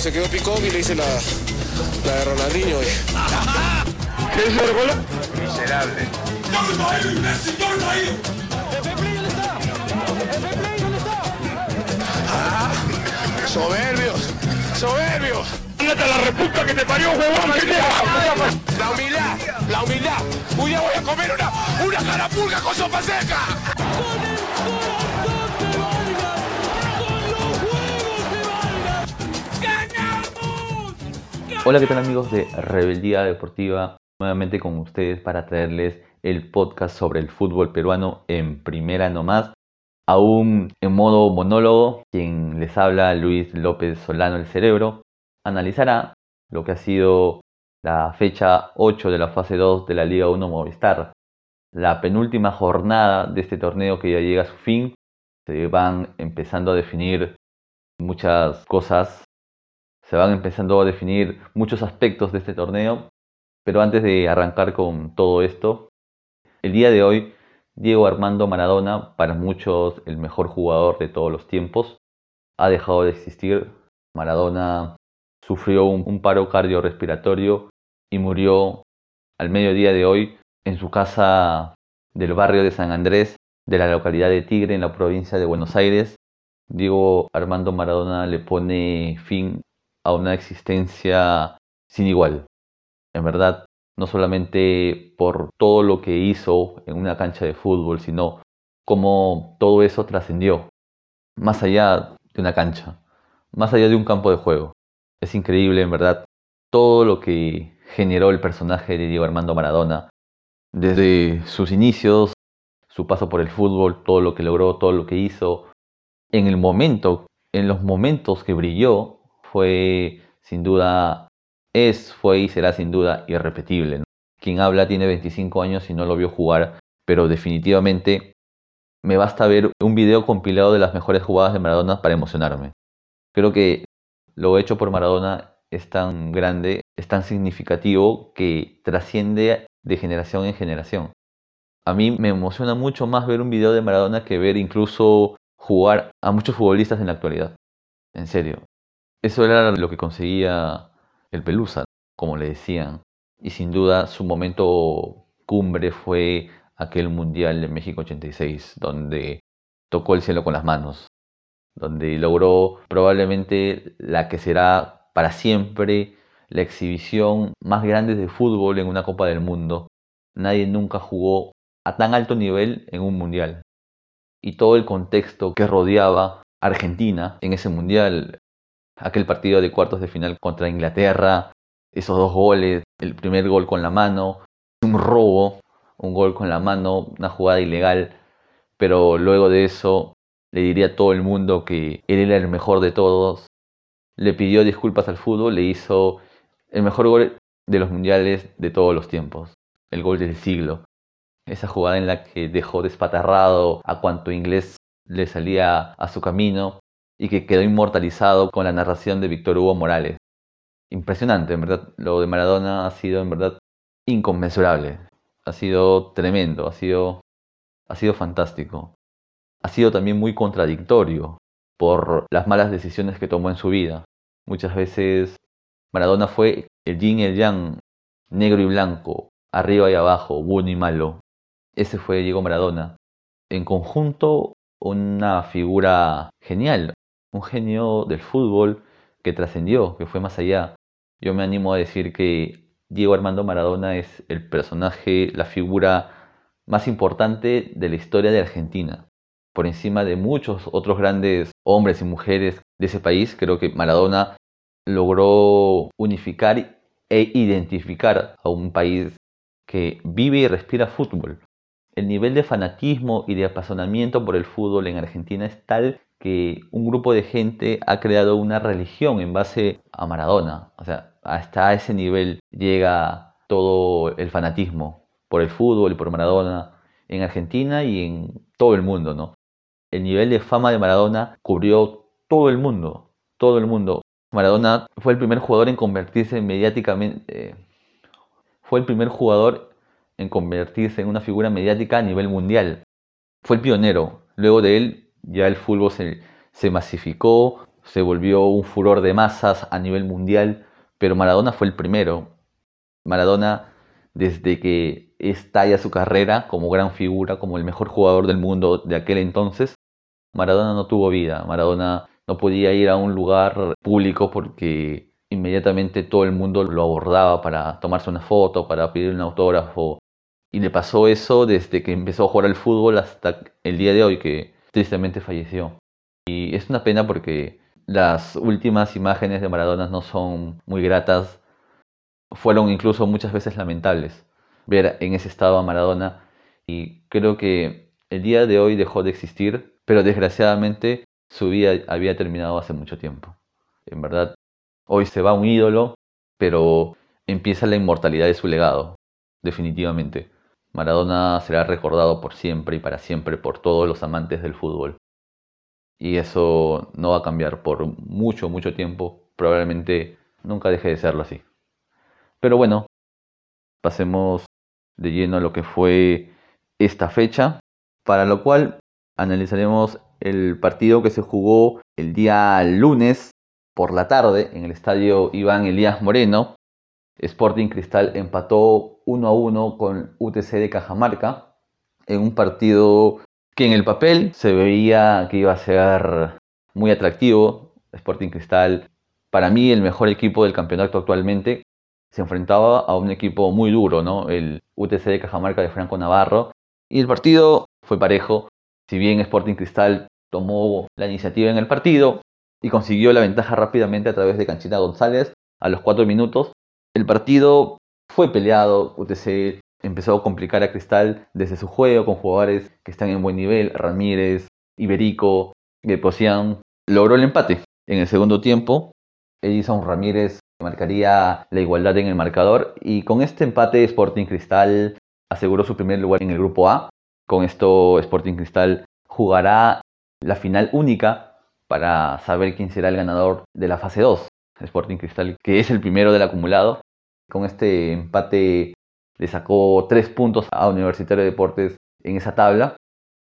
se quedó picón y le hice la, la de Ronaldinho. ¿Qué es el gol? Miserable. Ah, soberbios, soberbios. ¡Ándate a la reputa que te parió, huevón! La humildad, la humildad. Un día voy a comer una, una carapulga con sopa seca. Hola, ¿qué tal amigos de Rebeldía Deportiva? Nuevamente con ustedes para traerles el podcast sobre el fútbol peruano en primera nomás. Aún en modo monólogo, quien les habla, Luis López Solano el Cerebro, analizará lo que ha sido la fecha 8 de la fase 2 de la Liga 1 Movistar. La penúltima jornada de este torneo que ya llega a su fin. Se van empezando a definir muchas cosas se van empezando a definir muchos aspectos de este torneo, pero antes de arrancar con todo esto, el día de hoy Diego Armando Maradona, para muchos el mejor jugador de todos los tiempos, ha dejado de existir. Maradona sufrió un, paro cardiorrespiratorio y murió al mediodía de hoy en su casa del barrio de San Andrés, de la localidad de Tigre, en la provincia de Buenos Aires. Diego Armando Maradona le pone fin a una existencia sin igual. En verdad, no solamente por todo lo que hizo en una cancha de fútbol, sino cómo todo eso trascendió más allá de una cancha, más allá de un campo de juego. Es increíble, en verdad, todo lo que generó el personaje de Diego Armando Maradona, desde sus inicios, su paso por el fútbol, todo lo que logró, todo lo que hizo, en el momento, en los momentos que brilló, fue sin duda, es, fue y será sin duda irrepetible. Quien habla tiene 25 años y no lo vio jugar, pero definitivamente me basta ver un video compilado de las mejores jugadas de Maradona para emocionarme. Creo que lo hecho por Maradona es tan grande, es tan significativo que trasciende de generación en generación. A mí me emociona mucho más ver un video de Maradona que ver incluso jugar a muchos futbolistas en la actualidad. En serio, eso era lo que conseguía el Pelusa, como le decían. Y sin duda su momento cumbre fue aquel Mundial de México 86, donde tocó el cielo con las manos, donde logró probablemente la que será para siempre la exhibición más grande de fútbol en una Copa del Mundo. Nadie nunca jugó a tan alto nivel en un Mundial. Y todo el contexto que rodeaba Argentina en ese Mundial aquel partido de cuartos de final contra Inglaterra, esos dos goles, el primer gol con la mano, un robo, un gol con la mano, una jugada ilegal, pero luego de eso le diría a todo el mundo que él era el mejor de todos, le pidió disculpas al fútbol, le hizo el mejor gol de los mundiales de todos los tiempos, el gol del siglo. Esa jugada en la que dejó despatarrado a cuanto inglés le salía a su camino y que quedó inmortalizado con la narración de Víctor Hugo Morales. Impresionante, en verdad. Lo de Maradona ha sido, en verdad, inconmensurable. Ha sido tremendo, ha sido, ha sido fantástico. Ha sido también muy contradictorio por las malas decisiones que tomó en su vida. Muchas veces Maradona fue el yin y el yang, negro y blanco, arriba y abajo, bueno y malo. Ese fue Diego Maradona. En conjunto, una figura genial, un genio del fútbol que trascendió, que fue más allá. Yo me animo a decir que Diego Armando Maradona es el personaje, la figura más importante de la historia de Argentina. Por encima de muchos otros grandes hombres y mujeres de ese país, creo que Maradona logró unificar e identificar a un país que vive y respira fútbol. El nivel de fanatismo y de apasionamiento por el fútbol en Argentina es tal que un grupo de gente ha creado una religión en base a Maradona. O sea, hasta ese nivel llega todo el fanatismo por el fútbol y por Maradona en Argentina y en todo el mundo, ¿no? El nivel de fama de Maradona cubrió todo el mundo, todo el mundo. Maradona fue el primer jugador en convertirse mediáticamente, fue el primer jugador en convertirse en una figura mediática a nivel mundial. Fue el pionero. Luego de él ya el fútbol se, masificó se volvió un furor de masas a nivel mundial, pero Maradona fue el primero. Maradona, desde que estalla su carrera como gran figura, como el mejor jugador del mundo de aquel entonces, Maradona no tuvo vida. Maradona no podía ir a un lugar público porque inmediatamente todo el mundo lo abordaba para tomarse una foto, para pedir un autógrafo. Y le pasó eso desde que empezó a jugar al fútbol hasta el día de hoy, que tristemente falleció. Y es una pena porque las últimas imágenes de Maradona no son muy gratas, fueron incluso muchas veces lamentables ver en ese estado a Maradona y creo que el día de hoy dejó de existir, pero desgraciadamente su vida había terminado hace mucho tiempo. En verdad, hoy se va un ídolo, pero empieza la inmortalidad de su legado, definitivamente. Maradona será recordado por siempre y para siempre por todos los amantes del fútbol y eso no va a cambiar por mucho, mucho tiempo. Probablemente nunca deje de serlo así. Pero bueno, pasemos de lleno a lo que fue esta fecha, para lo cual analizaremos el partido que se jugó el día lunes por la tarde en el estadio Iván Elías Moreno. Sporting Cristal empató 1 a 1 con UTC de Cajamarca en un partido que en el papel se veía que iba a ser muy atractivo. Sporting Cristal, para mí el mejor equipo del campeonato actualmente, se enfrentaba a un equipo muy duro, ¿no? El UTC de Cajamarca de Franco Navarro. Y el partido fue parejo. Si bien Sporting Cristal tomó la iniciativa en el partido y consiguió la ventaja rápidamente a través de Canchita González a los cuatro minutos, el partido fue peleado. UTC empezó a complicar a Cristal desde su juego con jugadores que están en buen nivel, Ramírez, Iberico, Posian. Logró el empate. En el segundo tiempo, Edison Ramírez marcaría la igualdad en el marcador y con este empate Sporting Cristal aseguró su primer lugar en el grupo A. Con esto Sporting Cristal jugará la final única para saber quién será el ganador de la fase 2. Sporting Cristal, que es el primero del acumulado. Con este empate le sacó tres puntos a Universitario de Deportes en esa tabla,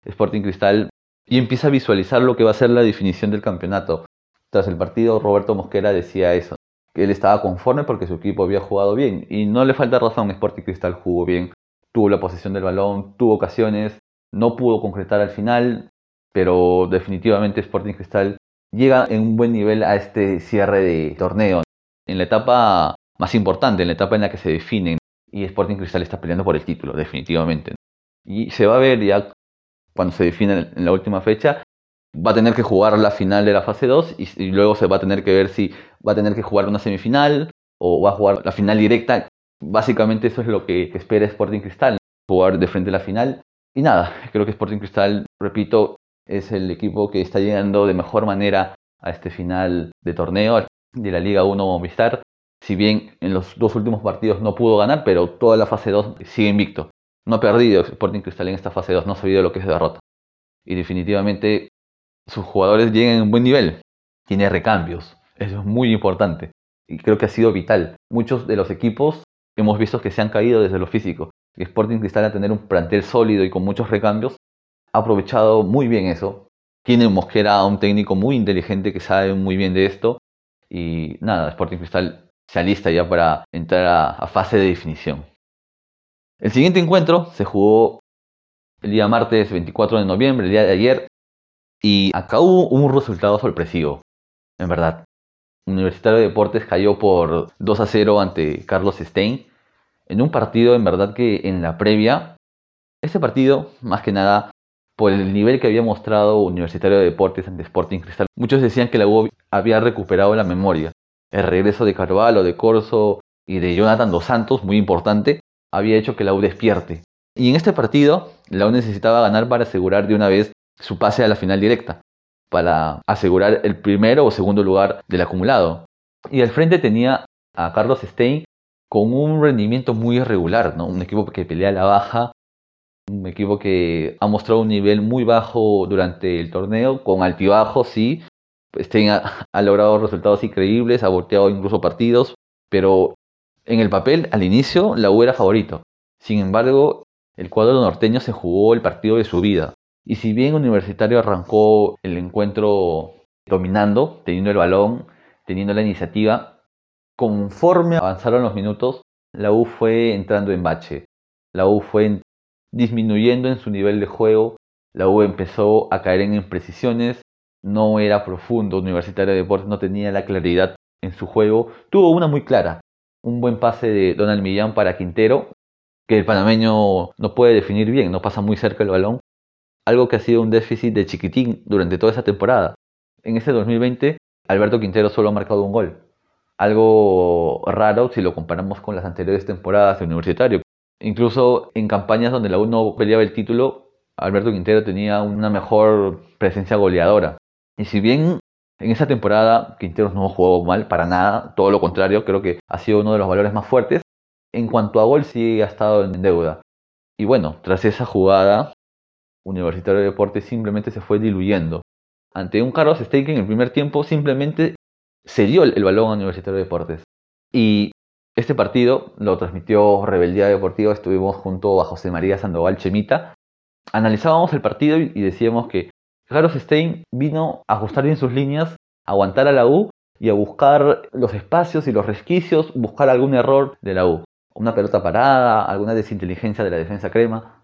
Sporting Cristal, y empieza a visualizar lo que va a ser la definición del campeonato. Tras el partido, Roberto Mosquera decía eso, que él estaba conforme porque su equipo había jugado bien, y no le falta razón, Sporting Cristal jugó bien, tuvo la posesión del balón, tuvo ocasiones, no pudo concretar al final, pero definitivamente Sporting Cristal llega en un buen nivel a este cierre de torneo. En la etapa más importante, en la etapa en la que se definen y Sporting Cristal está peleando por el título, definitivamente. Y se va a ver ya cuando se define en la última fecha, va a tener que jugar la final de la fase 2 y, luego se va a tener que ver si va a tener que jugar una semifinal o va a jugar la final directa. Básicamente eso es lo que espera Sporting Cristal, jugar de frente a la final. Y nada, creo que Sporting Cristal, repito, es el equipo que está llegando de mejor manera a este final de torneo de la Liga 1 Movistar si bien en los dos últimos partidos no pudo ganar, pero toda la fase 2 sigue invicto. No ha perdido Sporting Cristal en esta fase 2, no ha sabido lo que es derrota. Y definitivamente sus jugadores llegan en un buen nivel. Tiene recambios, eso es muy importante. Y creo que ha sido vital. Muchos de los equipos hemos visto que se han caído desde lo físico. Sporting Cristal a tener un plantel sólido y con muchos recambios ha aprovechado muy bien eso. Tiene en Mosquera un técnico muy inteligente que sabe muy bien de esto. Y nada, Sporting Cristal se alista ya para entrar a, fase de definición. El siguiente encuentro se jugó el día martes 24 de noviembre, el día de ayer, y acá hubo un resultado sorpresivo, en verdad. Universitario de Deportes cayó por 2 a 0 ante Carlos Stein en un partido en verdad que en la previa, este partido más que nada por el nivel que había mostrado Universitario de Deportes ante Sporting Cristal, muchos decían que la U había recuperado la memoria el regreso de Carvalho, de Corso y de Jonathan Dos Santos, muy importante, había hecho que la U despierte. Y en este partido, la U necesitaba ganar para asegurar de una vez su pase a la final directa, para asegurar el primero o segundo lugar del acumulado. Y al frente tenía a Carlos Stein con un rendimiento muy irregular, ¿no? un equipo que pelea la baja, un equipo que ha mostrado un nivel muy bajo durante el torneo, con altibajos, sí, Stein ha, logrado resultados increíbles, ha volteado incluso partidos, pero en el papel, al inicio, la U era favorito. Sin embargo, el cuadro norteño se jugó el partido de su vida. Y si bien Universitario arrancó el encuentro dominando, teniendo el balón, teniendo la iniciativa. Conforme avanzaron los minutos, la U fue entrando en bache. La U fue disminuyendo en su nivel de juego. La U empezó a caer en imprecisiones. No era profundo. Universitario de Deportes no tenía la claridad en su juego. Tuvo una muy clara. Un buen pase de Donald Millán para Quintero, que el panameño no puede definir bien, no pasa muy cerca el balón. Algo que ha sido un déficit de chiquitín durante toda esa temporada. En ese 2020, Alberto Quintero solo ha marcado un gol. Algo raro si lo comparamos con las anteriores temporadas de Universitario. Incluso en campañas donde la U no peleaba el título, Alberto Quintero tenía una mejor presencia goleadora. Y si bien en esa temporada Quintero no jugó mal para nada, todo lo contrario, creo que ha sido uno de los valores más fuertes, en cuanto a gol sí ha estado en deuda. Y bueno, tras esa jugada, Universitario de Deportes simplemente se fue diluyendo. Ante un Carlos Stein que en el primer tiempo simplemente se dio el balón a Universitario de Deportes. Y este partido lo transmitió Rebeldía Deportiva, estuvimos junto a José María Sandoval Chemita. Analizábamos el partido y decíamos que Carlos Stein vino a ajustar bien sus líneas, aguantar a la U y a buscar los espacios y los resquicios, buscar algún error de la U. Una pelota parada, alguna desinteligencia de la defensa crema.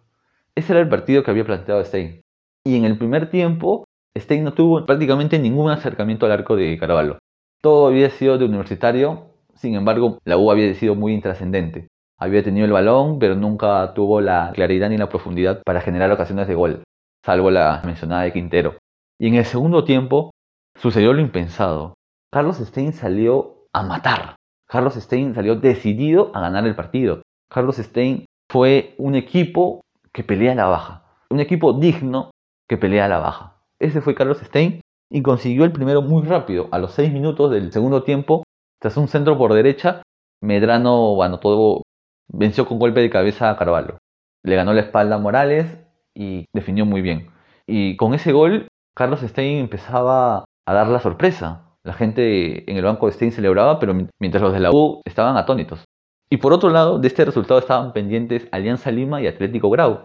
Ese era el partido que había planteado Stein. Y en el primer tiempo, Stein no tuvo prácticamente ningún acercamiento al arco de Carvalho. Todo había sido de universitario, sin embargo, la U había sido muy intrascendente. Había tenido el balón, pero nunca tuvo la claridad ni la profundidad para generar ocasiones de gol, salvo la mencionada de Quintero. Y en el segundo tiempo sucedió lo impensado. Carlos Stein salió a matar. Carlos Stein salió decidido a ganar el partido. Carlos Stein fue un equipo que pelea a la baja. Un equipo digno que pelea a la baja. Ese fue Carlos Stein y consiguió el primero muy rápido. A los 6 minutos del segundo tiempo, tras un centro por derecha, Medrano bueno, todo, venció con golpe de cabeza a Carvalho. Le ganó la espalda a Morales y definió muy bien. Y con ese gol, Carlos Stein empezaba a dar la sorpresa. La gente en el banco de Stein celebraba, pero mientras los de la U estaban atónitos. Y por otro lado, de este resultado estaban pendientes Alianza Lima y Atlético Grau,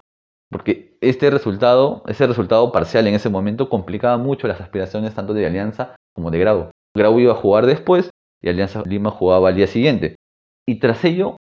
porque este resultado, ese resultado parcial en ese momento complicaba mucho las aspiraciones tanto de Alianza como de Grau. Grau iba a jugar después y Alianza Lima jugaba al día siguiente. Y tras ello,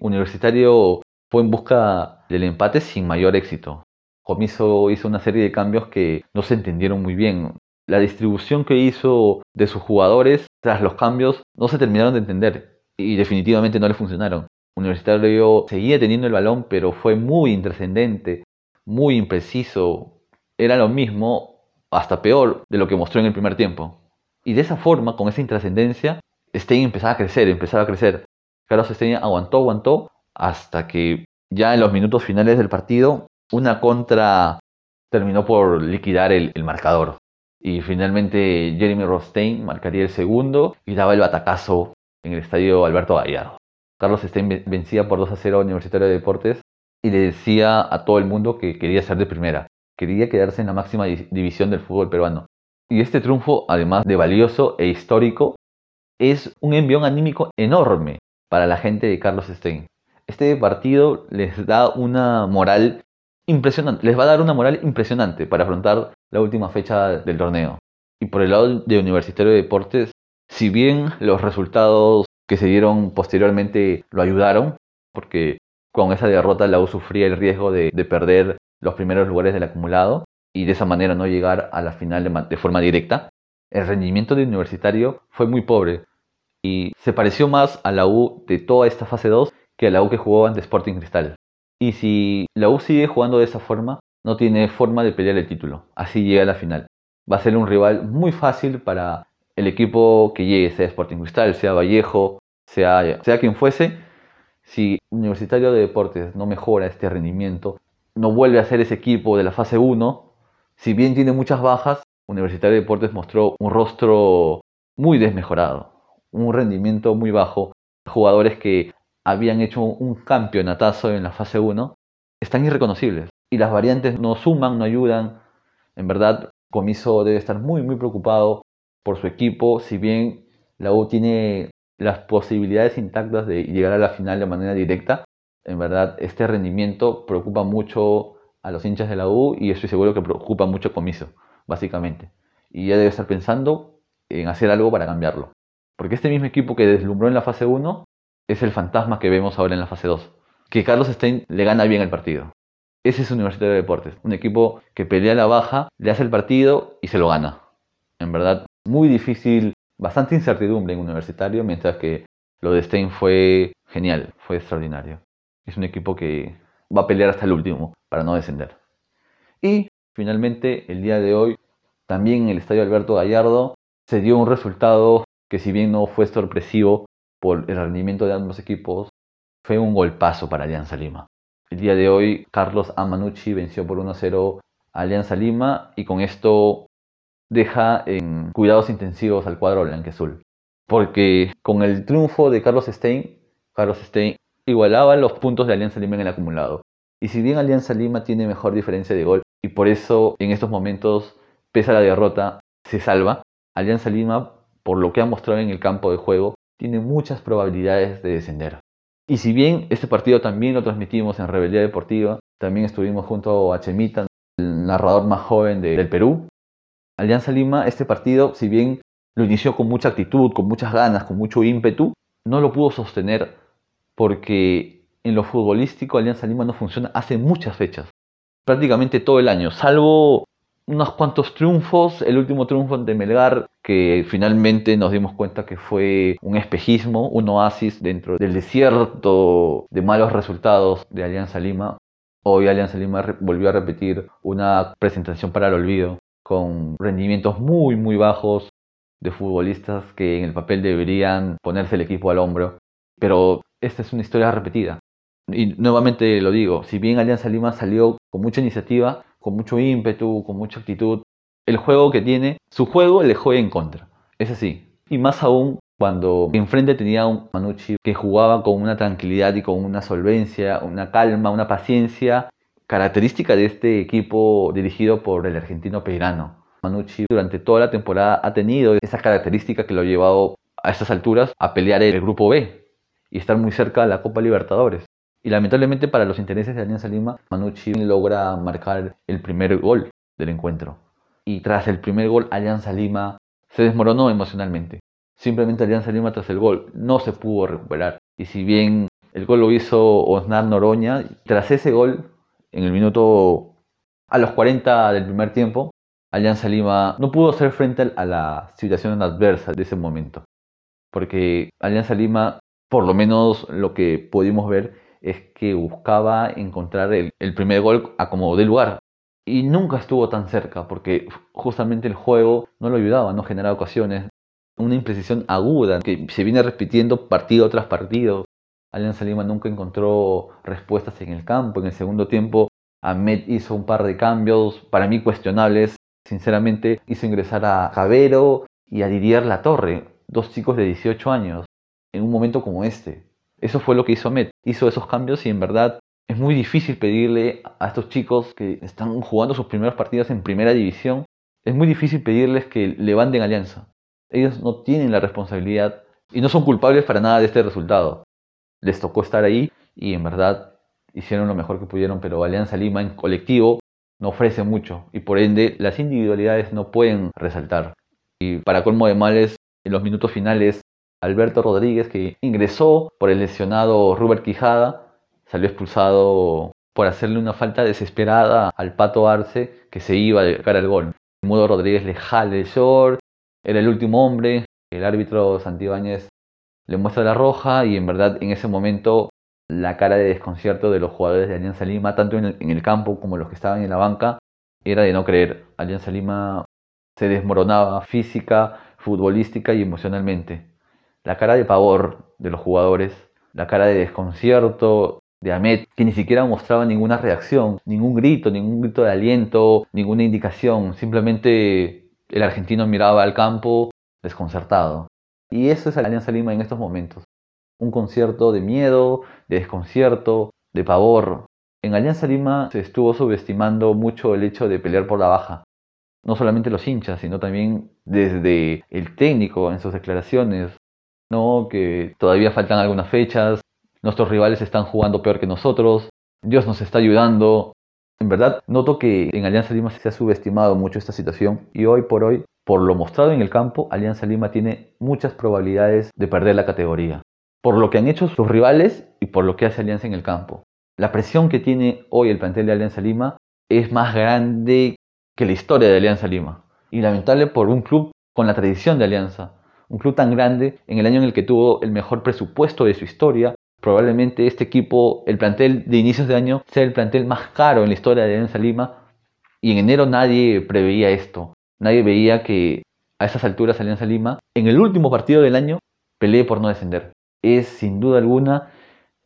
Universitario fue en busca del empate sin mayor éxito. Comiso hizo una serie de cambios que no se entendieron muy bien. La distribución que hizo de sus jugadores tras los cambios no se terminaron de entender y definitivamente no le funcionaron. Universitario seguía teniendo el balón, pero fue muy intrascendente, muy impreciso. Era lo mismo, hasta peor, de lo que mostró en el primer tiempo. Y de esa forma, con esa intrascendencia, Stein empezaba a crecer, empezaba a crecer. Carlos Stein aguantó, aguantó, hasta que ya en los minutos finales del partido, una contra terminó por liquidar el, marcador. Y finalmente Jeremy Rostein marcaría el segundo y daba el batacazo en el estadio Alberto Gallardo. Carlos Stein vencía por 2 a 0 a Universitario de Deportes y le decía a todo el mundo que quería ser de primera, quería quedarse en la máxima división del fútbol peruano. Y este triunfo, además de valioso e histórico, es un envión anímico enorme para la gente de Carlos Stein. Este partido les da una moral impresionante, les va a dar una moral impresionante para afrontar la última fecha del torneo. Y por el lado de Universitario de Deportes, si bien los resultados que se dieron posteriormente lo ayudaron, porque con esa derrota la U sufría el riesgo de, perder los primeros lugares del acumulado y de esa manera no llegar a la final de, forma directa. El rendimiento de Universitario fue muy pobre y se pareció más a la U de toda esta fase 2 que a la U que jugó ante Sporting Cristal. Y si la U sigue jugando de esa forma, no tiene forma de pelear el título. Así llega a la final. Va a ser un rival muy fácil para el equipo que llegue, sea Sporting Cristal, sea Vallejo, sea, quien fuese, si Universitario de Deportes no mejora este rendimiento, no vuelve a ser ese equipo de la fase 1, si bien tiene muchas bajas, Universitario de Deportes mostró un rostro muy desmejorado, un rendimiento muy bajo. Jugadores que habían hecho un campeonatazo en la fase 1 están irreconocibles y las variantes no suman, no ayudan. En verdad, Comiso debe estar muy, muy preocupado por su equipo, si bien la U tiene las posibilidades intactas de llegar a la final de manera directa. En verdad, este rendimiento preocupa mucho a los hinchas de la U y estoy seguro que preocupa mucho Comiso, básicamente. y ya debe estar pensando en hacer algo para cambiarlo. Porque este mismo equipo que deslumbró en la fase 1 es el fantasma que vemos ahora en la fase 2. Que Carlos Stein le gana bien el partido. Ese es Universitario de Deportes, un equipo que pelea la baja, le hace el partido y se lo gana. En verdad, muy difícil, bastante incertidumbre en Universitario, mientras que lo de Stein fue genial, fue extraordinario. Es un equipo que va a pelear hasta el último para no descender. Y finalmente, el día de hoy, también en el Estadio Alberto Gallardo, se dio un resultado que si bien no fue sorpresivo por el rendimiento de ambos equipos, fue un golpazo para Alianza Lima. El día de hoy, Carlos Amanucci venció por 1-0 a Alianza Lima y con esto deja en cuidados intensivos al cuadro blanqueazul. Porque con el triunfo de Carlos Stein, Carlos Stein igualaba los puntos de Alianza Lima en el acumulado. Y si bien Alianza Lima tiene mejor diferencia de gol y por eso en estos momentos, pese a la derrota, se salva, Alianza Lima, por lo que ha mostrado en el campo de juego, tiene muchas probabilidades de descender. Y si bien este partido también lo transmitimos en Rebeldía Deportiva, también estuvimos junto a Chemita, el narrador más joven del Perú. Alianza Lima, este partido, si bien lo inició con mucha actitud, con muchas ganas, con mucho ímpetu, no lo pudo sostener porque en lo futbolístico Alianza Lima no funciona hace muchas fechas, prácticamente todo el año, salvo unos cuantos triunfos, el último triunfo ante Melgar, que finalmente nos dimos cuenta que fue un espejismo, un oasis dentro del desierto de malos resultados de Alianza Lima. Hoy Alianza Lima volvió a repetir una presentación para el olvido, con rendimientos muy muy bajos de futbolistas que en el papel deberían ponerse el equipo al hombro. Pero esta es una historia repetida. Y nuevamente lo digo, si bien Alianza Lima salió con mucha iniciativa, con mucho ímpetu, con mucha actitud. El juego que tiene, su juego le juega en contra. Es así. Y más aún cuando enfrente tenía un Manucci que jugaba con una tranquilidad y con una solvencia, una calma, una paciencia característica de este equipo dirigido por el argentino Peirano. Manucci durante toda la temporada ha tenido esa característica que lo ha llevado a estas alturas a pelear el grupo B y estar muy cerca de la Copa Libertadores. Y lamentablemente para los intereses de Alianza Lima, Manucci logra marcar el primer gol del encuentro. Y tras el primer gol, Alianza Lima se desmoronó emocionalmente. Simplemente Alianza Lima tras el gol no se pudo recuperar. Y si bien el gol lo hizo Osnar Noroña, tras ese gol, en el minuto a los 40 del primer tiempo, Alianza Lima no pudo hacer frente a la situación adversa de ese momento. Porque Alianza Lima, por lo menos lo que pudimos ver, es que buscaba encontrar el, primer gol a como de lugar. Y nunca estuvo tan cerca porque justamente el juego no lo ayudaba, no generaba ocasiones. Una imprecisión aguda que se viene repitiendo partido tras partido. Alianza Lima nunca encontró respuestas en el campo. En el segundo tiempo, Ahmed hizo un par de cambios, para mí cuestionables. Sinceramente, hizo ingresar a Javero y a Didier La Torre, dos chicos de 18 años, en un momento como este. Eso fue lo que hizo Met. Hizo esos cambios y en verdad es muy difícil pedirle a estos chicos que están jugando sus primeros partidos en primera división, es muy difícil pedirles que levanten alianza. Ellos no tienen la responsabilidad y no son culpables para nada de este resultado. Les tocó estar ahí y en verdad hicieron lo mejor que pudieron, pero Alianza Lima en colectivo no ofrece mucho y por ende las individualidades no pueden resaltar. Y para colmo de males, en los minutos finales Alberto Rodríguez, que ingresó por el lesionado Robert Quijada, salió expulsado por hacerle una falta desesperada al Pato Arce, que se iba de cara al gol. Mudo Rodríguez le jale el short, era el último hombre, el árbitro Santibáñez le muestra la roja y en verdad en ese momento la cara de desconcierto de los jugadores de Alianza Lima, tanto en el, en el campo como los que estaban en la banca, era de no creer. Alianza Lima se desmoronaba física, futbolística y emocionalmente la cara de pavor de los jugadores, la cara de desconcierto de Ahmed, que ni siquiera mostraba ninguna reacción, ningún grito, ningún grito de aliento, ninguna indicación, simplemente el argentino miraba al campo desconcertado. Y eso es Alianza Lima en estos momentos. Un concierto de miedo, de desconcierto, de pavor. En Alianza Lima se estuvo subestimando mucho el hecho de pelear por la baja. No solamente los hinchas, sino también desde el técnico en sus declaraciones, ¿no? que todavía faltan algunas fechas, nuestros rivales están jugando peor que nosotros, Dios nos está ayudando, En verdad, noto que en Alianza Lima se ha subestimado mucho esta situación y hoy por hoy, por lo mostrado en el campo, Alianza Lima tiene muchas probabilidades de perder la categoría. Por lo que han hecho sus rivales y por lo que hace Alianza en el campo. La presión que tiene hoy el plantel de Alianza Lima es más grande que la historia de Alianza Lima. Y lamentable por un club con la tradición de Alianza. Un club tan grande en el año en el que tuvo el mejor presupuesto de su historia. Probablemente este equipo, el plantel de inicios de año, sea el plantel más caro en la historia de Alianza Lima. Y en enero nadie preveía esto. Nadie veía que a esas alturas Alianza Lima, en el último partido del año, pelee por no descender. Es sin duda alguna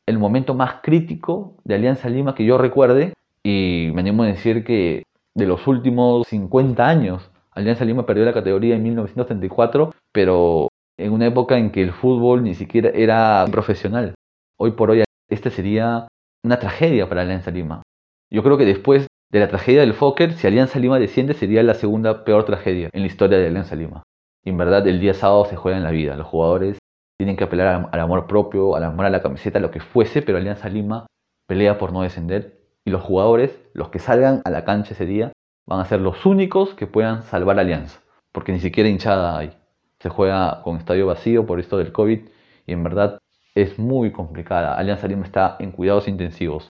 el momento más crítico de Alianza Lima que yo recuerde y me animo a decir que de los últimos 50 años, Alianza Lima perdió la categoría en 1934, pero en una época en que el fútbol ni siquiera era profesional. Hoy por hoy, esta sería una tragedia para Alianza Lima. Yo creo que después de la tragedia del Fokker, si Alianza Lima desciende, sería la segunda peor tragedia en la historia de Alianza Lima. Y en verdad, el día sábado se juega en la vida. Los jugadores tienen que apelar al amor propio, al amor a la camiseta, lo que fuese, pero Alianza Lima pelea por no descender y los jugadores, los que salgan a la cancha ese día, van a ser los únicos que puedan salvar Alianza, porque ni siquiera hinchada hay. Se juega con estadio vacío por esto del COVID y en verdad es muy complicada. Alianza Lima está en cuidados intensivos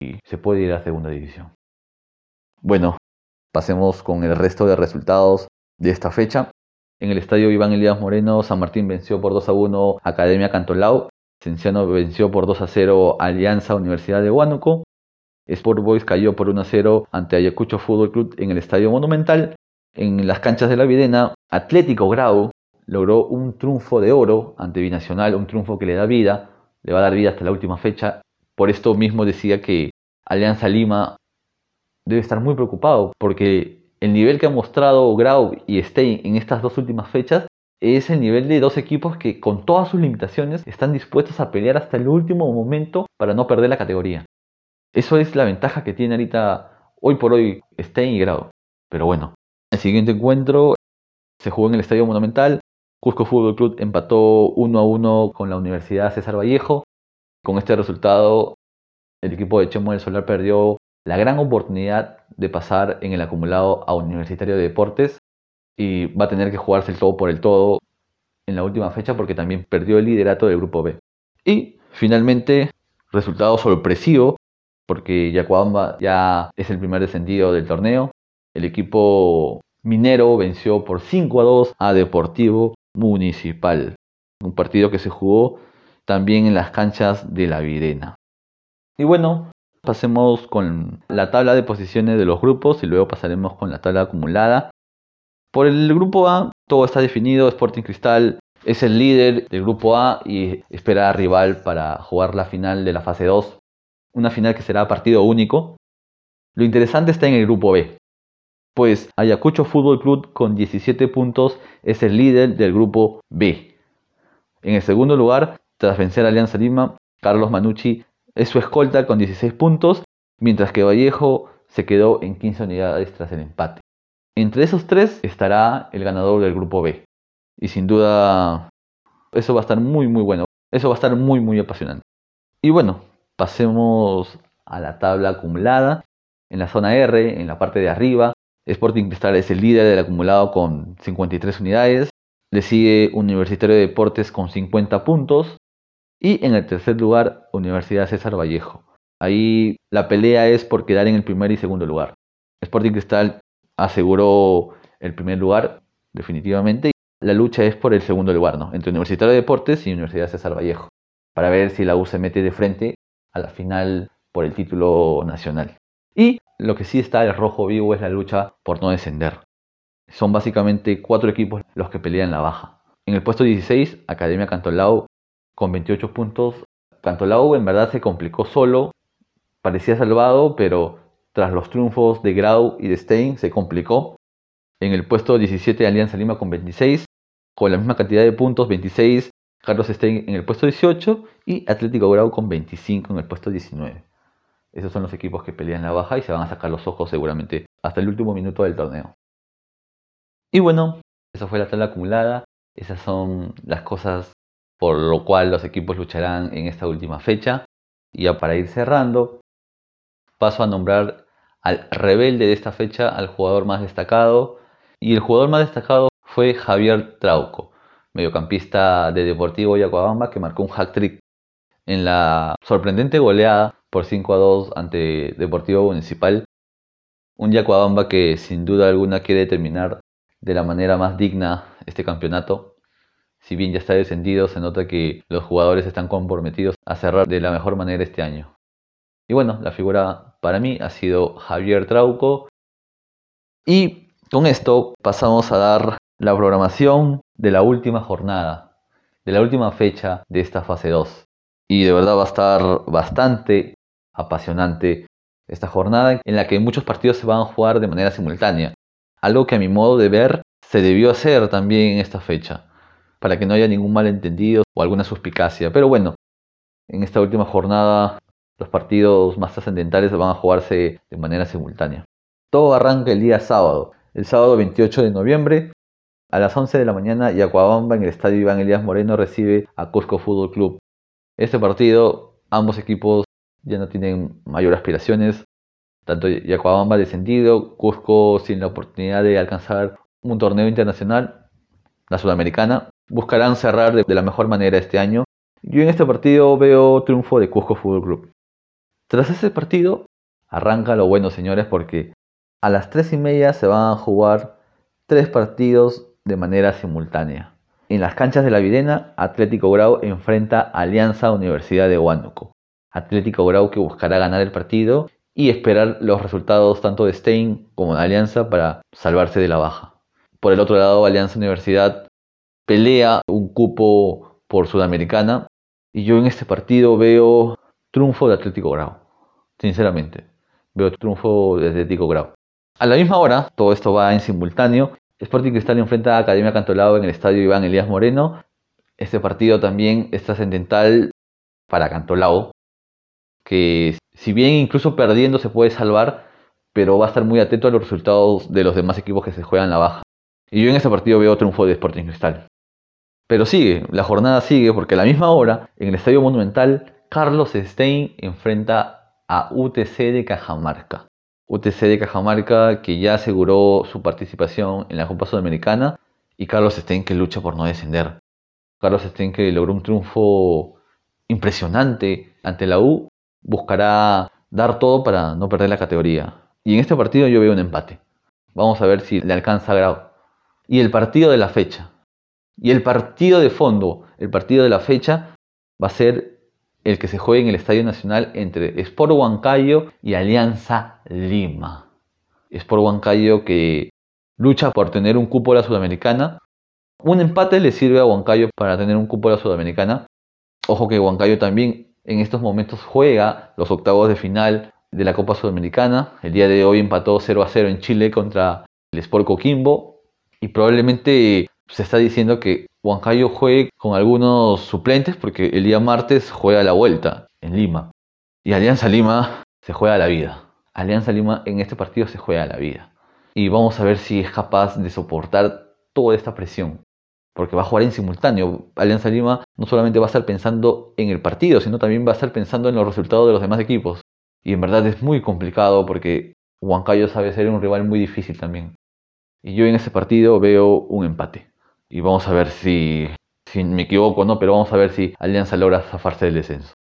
y se puede ir a segunda división. Bueno, pasemos con el resto de resultados de esta fecha. En el estadio Iván Elías Moreno, San Martín venció por 2 a 1 Academia Cantolao. Cienciano venció por 2 a 0 Alianza Universidad de Huánuco. Sport Boys cayó por 1 a 0 ante Ayacucho Fútbol Club en el Estadio Monumental. En las canchas de la Videna, Atlético Grau logró un triunfo de oro ante Binacional, un triunfo que le da vida, le va a dar vida hasta la última fecha. Por esto mismo decía que Alianza Lima debe estar muy preocupado porque el nivel que ha mostrado Grau y Stein en estas dos últimas fechas es el nivel de dos equipos que con todas sus limitaciones están dispuestos a pelear hasta el último momento para no perder la categoría. Eso es la ventaja que tiene ahorita, hoy por hoy, Stein y Grau. Pero bueno, el siguiente encuentro se jugó en el Estadio Monumental. Cusco Fútbol Club empató 1 a 1 con la Universidad César Vallejo. Con este resultado, el equipo de Chemo del Solar perdió la gran oportunidad de pasar en el acumulado a Universitario de Deportes y va a tener que jugarse el todo por el todo en la última fecha porque también perdió el liderato del grupo B. Y finalmente, resultado sorpresivo porque Yacuamba ya es el primer descendido del torneo. El equipo minero venció por 5 a 2 a Deportivo Municipal. Un partido que se jugó también en las canchas de la Virena. Y bueno, pasemos con la tabla de posiciones de los grupos y luego pasaremos con la tabla acumulada. Por el grupo A todo está definido, Sporting Cristal es el líder del grupo A y espera a rival para jugar la final de la fase 2 una final que será partido único. Lo interesante está en el grupo B, pues Ayacucho Fútbol Club con 17 puntos es el líder del grupo B. En el segundo lugar, tras vencer a Alianza Lima, Carlos Manucci es su escolta con 16 puntos, mientras que Vallejo se quedó en 15 unidades tras el empate. Entre esos tres estará el ganador del grupo B. Y sin duda, eso va a estar muy, muy bueno. Eso va a estar muy, muy apasionante. Y bueno, Pasemos a la tabla acumulada. En la zona R, en la parte de arriba, Sporting Cristal es el líder del acumulado con 53 unidades. Le sigue Universitario de Deportes con 50 puntos. Y en el tercer lugar, Universidad César Vallejo. Ahí la pelea es por quedar en el primer y segundo lugar. Sporting Cristal aseguró el primer lugar, definitivamente. La lucha es por el segundo lugar, ¿no? Entre Universitario de Deportes y Universidad César Vallejo. Para ver si la U se mete de frente a la final por el título nacional. Y lo que sí está de rojo vivo es la lucha por no descender. Son básicamente cuatro equipos los que pelean la baja. En el puesto 16, Academia Cantolao con 28 puntos. Cantolao en verdad se complicó solo, parecía salvado, pero tras los triunfos de Grau y de Stein se complicó. En el puesto 17, Alianza Lima con 26, con la misma cantidad de puntos, 26, Carlos Stein en el puesto 18 y Atlético Grau con 25 en el puesto 19. Esos son los equipos que pelean la baja y se van a sacar los ojos seguramente hasta el último minuto del torneo. Y bueno, esa fue la tabla acumulada. Esas son las cosas por lo cual los equipos lucharán en esta última fecha. Y ya para ir cerrando, paso a nombrar al rebelde de esta fecha, al jugador más destacado. Y el jugador más destacado fue Javier Trauco, mediocampista de Deportivo Yacuabamba, que marcó un hat-trick en la sorprendente goleada por 5 a 2 ante Deportivo Municipal. Un Yacuabamba que sin duda alguna quiere terminar de la manera más digna este campeonato. Si bien ya está descendido, se nota que los jugadores están comprometidos a cerrar de la mejor manera este año. Y bueno, la figura para mí ha sido Javier Trauco. Y con esto pasamos a dar la programación de la última jornada, de la última fecha de esta fase 2. Y de verdad va a estar bastante apasionante esta jornada en la que muchos partidos se van a jugar de manera simultánea. Algo que a mi modo de ver se debió hacer también en esta fecha, para que no haya ningún malentendido o alguna suspicacia. Pero bueno, en esta última jornada los partidos más trascendentales van a jugarse de manera simultánea. Todo arranca el día sábado, el sábado 28 de noviembre, a las 11 de la mañana, Yacuabamba en el estadio Iván Elías Moreno recibe a Cusco Fútbol Club. Este partido, ambos equipos ya no tienen mayor aspiraciones. Tanto Yacuabamba descendido, Cusco sin la oportunidad de alcanzar un torneo internacional, la Sudamericana, buscarán cerrar de, la mejor manera este año. Yo en este partido veo triunfo de Cusco Fútbol Club. Tras ese partido, arranca lo bueno, señores, porque a las 3 y media se van a jugar tres partidos de manera simultánea. En las canchas de la Videna, Atlético Grau enfrenta a Alianza Universidad de Huánuco. Atlético Grau que buscará ganar el partido y esperar los resultados tanto de Stein como de Alianza para salvarse de la baja. Por el otro lado, Alianza Universidad pelea un cupo por Sudamericana y yo en este partido veo triunfo de Atlético Grau. Sinceramente, veo triunfo de Atlético Grau. A la misma hora, todo esto va en simultáneo, Sporting Cristal enfrenta a Academia Cantolao en el estadio Iván Elías Moreno. Este partido también es trascendental para Cantolao, que si bien incluso perdiendo se puede salvar, pero va a estar muy atento a los resultados de los demás equipos que se juegan la baja. Y yo en este partido veo triunfo de Sporting Cristal. Pero sigue, la jornada sigue porque a la misma hora, en el Estadio Monumental, Carlos Stein enfrenta a UTC de Cajamarca. UTC de Cajamarca que ya aseguró su participación en la Copa Sudamericana y Carlos Stein que lucha por no descender. Carlos Stein que logró un triunfo impresionante ante la U, buscará dar todo para no perder la categoría. Y en este partido yo veo un empate. Vamos a ver si le alcanza grado. Y el partido de la fecha. Y el partido de fondo, el partido de la fecha, va a ser el que se juega en el Estadio Nacional entre Sport Huancayo y Alianza Lima. Sport Huancayo que lucha por tener un cupo la Sudamericana. Un empate le sirve a Huancayo para tener un cupo la Sudamericana. Ojo que Huancayo también en estos momentos juega los octavos de final de la Copa Sudamericana. El día de hoy empató 0 a 0 en Chile contra el Sport Coquimbo. Y probablemente se está diciendo que Huancayo juegue con algunos suplentes porque el día martes juega la vuelta en Lima. Y Alianza Lima se juega la vida. Alianza Lima en este partido se juega la vida. Y vamos a ver si es capaz de soportar toda esta presión. Porque va a jugar en simultáneo. Alianza Lima no solamente va a estar pensando en el partido, sino también va a estar pensando en los resultados de los demás equipos. Y en verdad es muy complicado porque Huancayo sabe ser un rival muy difícil también. Y yo en este partido veo un empate y vamos a ver si, si me equivoco no, pero vamos a ver si Alianza logra zafarse del descenso.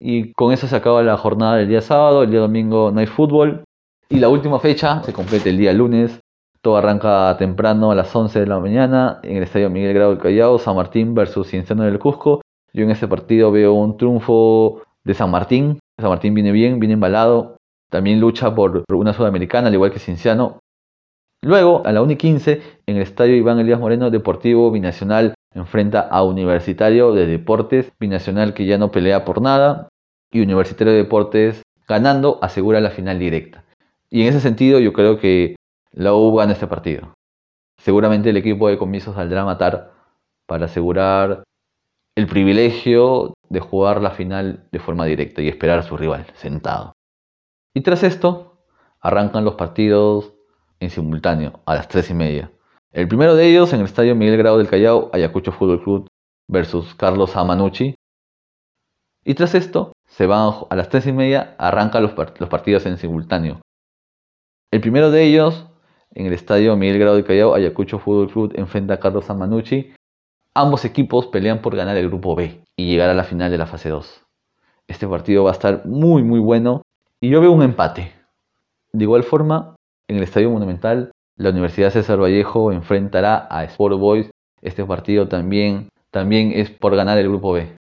Y con eso se acaba la jornada del día sábado, el día domingo no hay fútbol. Y la última fecha se completa el día lunes. Todo arranca temprano a las 11 de la mañana en el Estadio Miguel Grado del Callao, San Martín versus Cienciano del Cusco. Yo en este partido veo un triunfo de San Martín. San Martín viene bien, viene embalado. También lucha por una sudamericana, al igual que Cienciano. Luego, a la 1 y 15, en el estadio Iván Elías Moreno, Deportivo Binacional enfrenta a Universitario de Deportes, Binacional que ya no pelea por nada, y Universitario de Deportes ganando asegura la final directa. Y en ese sentido yo creo que la U gana este partido. Seguramente el equipo de comiso saldrá a matar para asegurar el privilegio de jugar la final de forma directa y esperar a su rival sentado. Y tras esto, arrancan los partidos en simultáneo a las 3 y media. El primero de ellos en el estadio Miguel Grado del Callao, Ayacucho Fútbol Club versus Carlos Amanucci. Y tras esto, se van a las 3 y media, arrancan los, los partidos en simultáneo. El primero de ellos, en el estadio Miguel Grado de Callao, Ayacucho Fútbol Club enfrenta a Carlos Amanucci. Ambos equipos pelean por ganar el grupo B y llegar a la final de la fase 2. Este partido va a estar muy muy bueno y yo veo un empate. De igual forma, en el Estadio Monumental, la Universidad César Vallejo enfrentará a Sport Boys. Este partido también, también es por ganar el grupo B.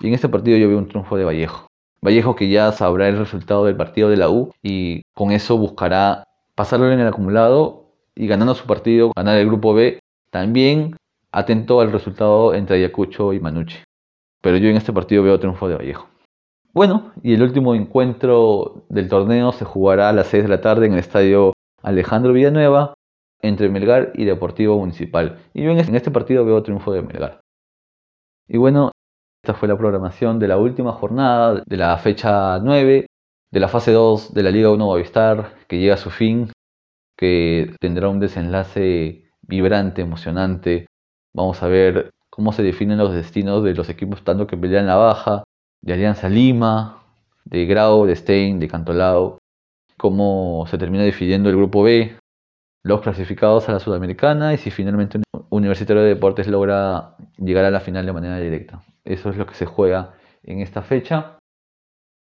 Y en este partido yo veo un triunfo de Vallejo. Vallejo que ya sabrá el resultado del partido de la U y con eso buscará pasarlo en el acumulado y ganando su partido, ganar el grupo B, también atento al resultado entre Ayacucho y Manucci. Pero yo en este partido veo triunfo de Vallejo. Bueno, y el último encuentro del torneo se jugará a las 6 de la tarde en el estadio Alejandro Villanueva entre Melgar y Deportivo Municipal. Y yo en este partido veo triunfo de Melgar. Y bueno, esta fue la programación de la última jornada de la fecha 9 de la fase 2 de la Liga 1 Movistar que llega a su fin, que tendrá un desenlace vibrante, emocionante. Vamos a ver cómo se definen los destinos de los equipos tanto que pelean la baja, de Alianza Lima, de Grau, de Stein, de Cantolao, cómo se termina definiendo el grupo B, los clasificados a la Sudamericana y si finalmente Universitario de Deportes logra llegar a la final de manera directa. Eso es lo que se juega en esta fecha.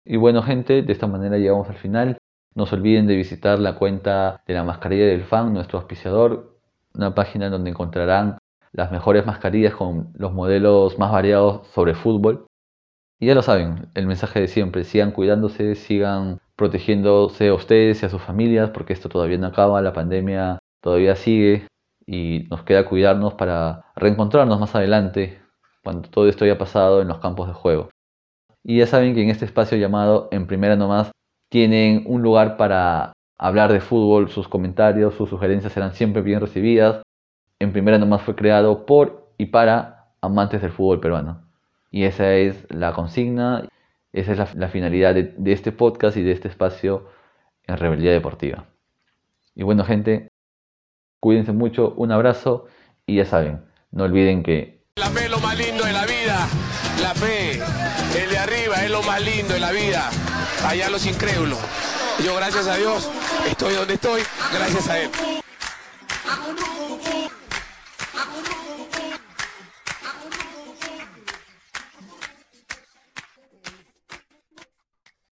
Y bueno gente, de esta manera llegamos al final. No se olviden de visitar la cuenta de la mascarilla del fan, nuestro auspiciador, una página donde encontrarán las mejores mascarillas con los modelos más variados sobre fútbol. Y ya lo saben, el mensaje de siempre, sigan cuidándose, sigan protegiéndose a ustedes y a sus familias, porque esto todavía no acaba, la pandemia todavía sigue y nos queda cuidarnos para reencontrarnos más adelante cuando todo esto haya pasado en los campos de juego. Y ya saben que en este espacio llamado En Primera Nomás tienen un lugar para hablar de fútbol, sus comentarios, sus sugerencias serán siempre bien recibidas. En Primera Nomás fue creado por y para amantes del fútbol peruano. Y esa es la consigna, esa es la, finalidad de, de este podcast y de este espacio en Rebeldía Deportiva. Y bueno gente, cuídense mucho, un abrazo y ya saben, no olviden que la fe es lo más lindo de la vida. La fe, el de arriba es lo más lindo de la vida. Allá los incrédulos. Yo gracias a Dios estoy donde estoy, gracias a Él.